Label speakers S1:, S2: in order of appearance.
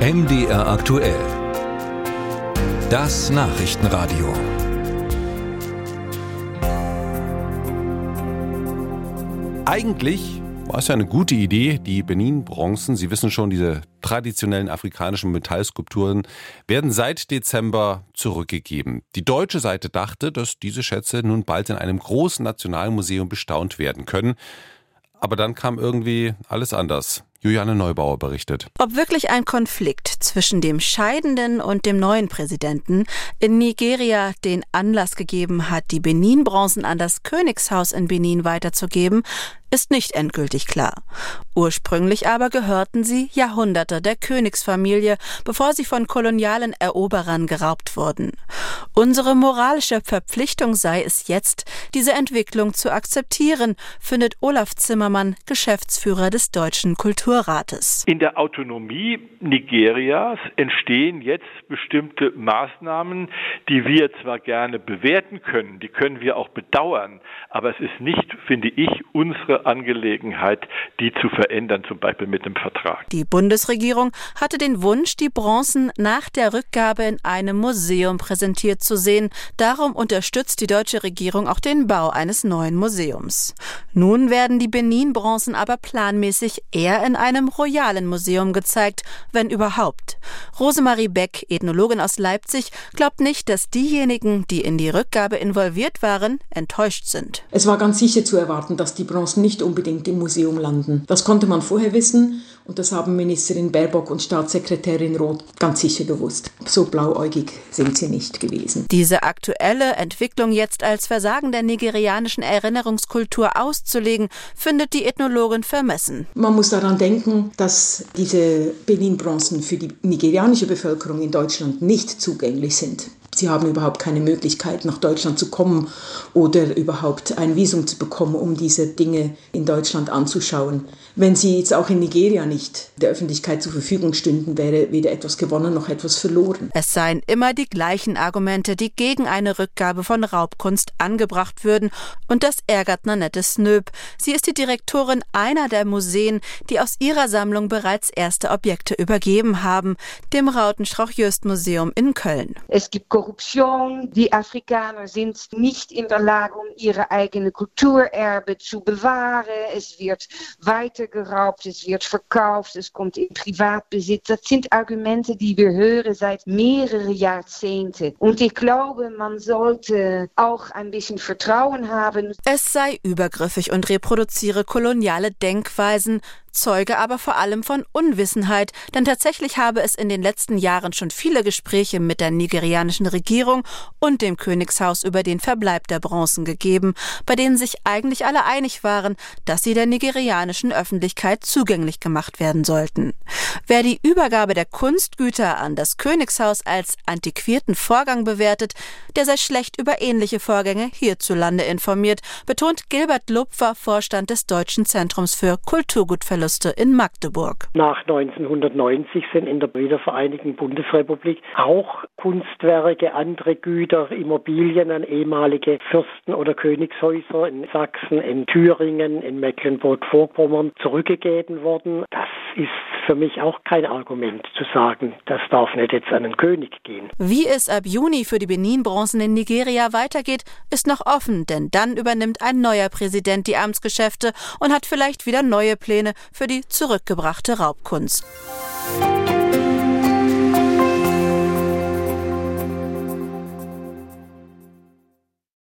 S1: MDR aktuell. Das Nachrichtenradio.
S2: Eigentlich war es ja eine gute Idee, die Benin-Bronzen, Sie wissen schon, diese traditionellen afrikanischen Metallskulpturen, werden seit Dezember zurückgegeben. Die deutsche Seite dachte, dass diese Schätze nun bald in einem großen Nationalmuseum bestaunt werden können. Aber dann kam irgendwie alles anders. Juliane Neubauer berichtet.
S3: Ob wirklich ein Konflikt zwischen dem scheidenden und dem neuen Präsidenten in Nigeria den Anlass gegeben hat, die Benin-Bronzen an das Königshaus in Benin weiterzugeben, ist nicht endgültig klar. Ursprünglich aber gehörten sie Jahrhunderte der Königsfamilie, bevor sie von kolonialen Eroberern geraubt wurden. Unsere moralische Verpflichtung sei es jetzt, diese Entwicklung zu akzeptieren, findet Olaf Zimmermann, Geschäftsführer des Deutschen Kulturrates.
S4: In der Autonomie Nigerias entstehen jetzt bestimmte Maßnahmen, die wir zwar gerne bewerten können, die können wir auch bedauern, aber es ist nicht, finde ich, unsere Angelegenheit, die zu verändern, zum Beispiel mit dem Vertrag.
S3: Die Bundesregierung hatte den Wunsch, die Bronzen nach der Rückgabe in einem Museum präsentiert zu sehen. Darum unterstützt die deutsche Regierung auch den Bau eines neuen Museums. Nun werden die Benin-Bronzen aber planmäßig eher in einem royalen Museum gezeigt, wenn überhaupt. Rosemarie Beck, Ethnologin aus Leipzig, glaubt nicht, dass diejenigen, die in die Rückgabe involviert waren, enttäuscht sind.
S5: Es war ganz sicher zu erwarten, dass die Bronzen nicht nicht unbedingt im Museum landen. Das konnte man vorher wissen und das haben Ministerin Baerbock und Staatssekretärin Roth ganz sicher gewusst. So blauäugig sind sie nicht gewesen.
S3: Diese aktuelle Entwicklung jetzt als Versagen der nigerianischen Erinnerungskultur auszulegen, findet die Ethnologin vermessen.
S5: Man muss daran denken, dass diese Benin-Bronzen für die nigerianische Bevölkerung in Deutschland nicht zugänglich sind. Sie haben überhaupt keine Möglichkeit, nach Deutschland zu kommen oder überhaupt ein Visum zu bekommen, um diese Dinge in Deutschland anzuschauen. Wenn sie jetzt auch in Nigeria nicht der Öffentlichkeit zur Verfügung stünden, wäre weder etwas gewonnen noch etwas verloren.
S3: Es seien immer die gleichen Argumente, die gegen eine Rückgabe von Raubkunst angebracht würden. Und das ärgert Nanette Snöb. Sie ist die Direktorin einer der Museen, die aus ihrer Sammlung bereits erste Objekte übergeben haben, dem Rautenstrauch-Jöst-Museum in Köln.
S6: Es gibt Korruption. Die Afrikaner sind nicht in der Lage, um ihre eigene Kulturerbe zu bewahren. Es wird weiter geraubt, es wird verkauft, es kommt in Privatbesitz. Das sind Argumente, die wir hören seit mehreren Jahrzehnten. Und ich glaube, man sollte auch ein bisschen Vertrauen haben.
S3: Es sei übergriffig und reproduziere koloniale Denkweisen, zeuge aber vor allem von Unwissenheit, denn tatsächlich habe es in den letzten Jahren schon viele Gespräche mit der nigerianischen Regierung und dem Königshaus über den Verbleib der Bronzen gegeben, bei denen sich eigentlich alle einig waren, dass sie der nigerianischen Öffentlichkeit zugänglich gemacht werden sollten. Wer die Übergabe der Kunstgüter an das Königshaus als antiquierten Vorgang bewertet, der sei schlecht über ähnliche Vorgänge hierzulande informiert, betont Gilbert Lupfer, Vorstand des Deutschen Zentrums für Kulturgutverlust Verluste in Magdeburg.
S7: Nach 1990 sind in der wiedervereinigten Bundesrepublik auch Kunstwerke, andere Güter, Immobilien an ehemalige Fürsten oder Königshäuser in Sachsen, in Thüringen, in Mecklenburg-Vorpommern zurückgegeben worden. Das ist für mich auch kein Argument zu sagen, das darf nicht jetzt an den König gehen.
S3: Wie es ab Juni für die Benin-Bronzen in Nigeria weitergeht, ist noch offen, denn dann übernimmt ein neuer Präsident die Amtsgeschäfte und hat vielleicht wieder neue Pläne für die zurückgebrachte Raubkunst.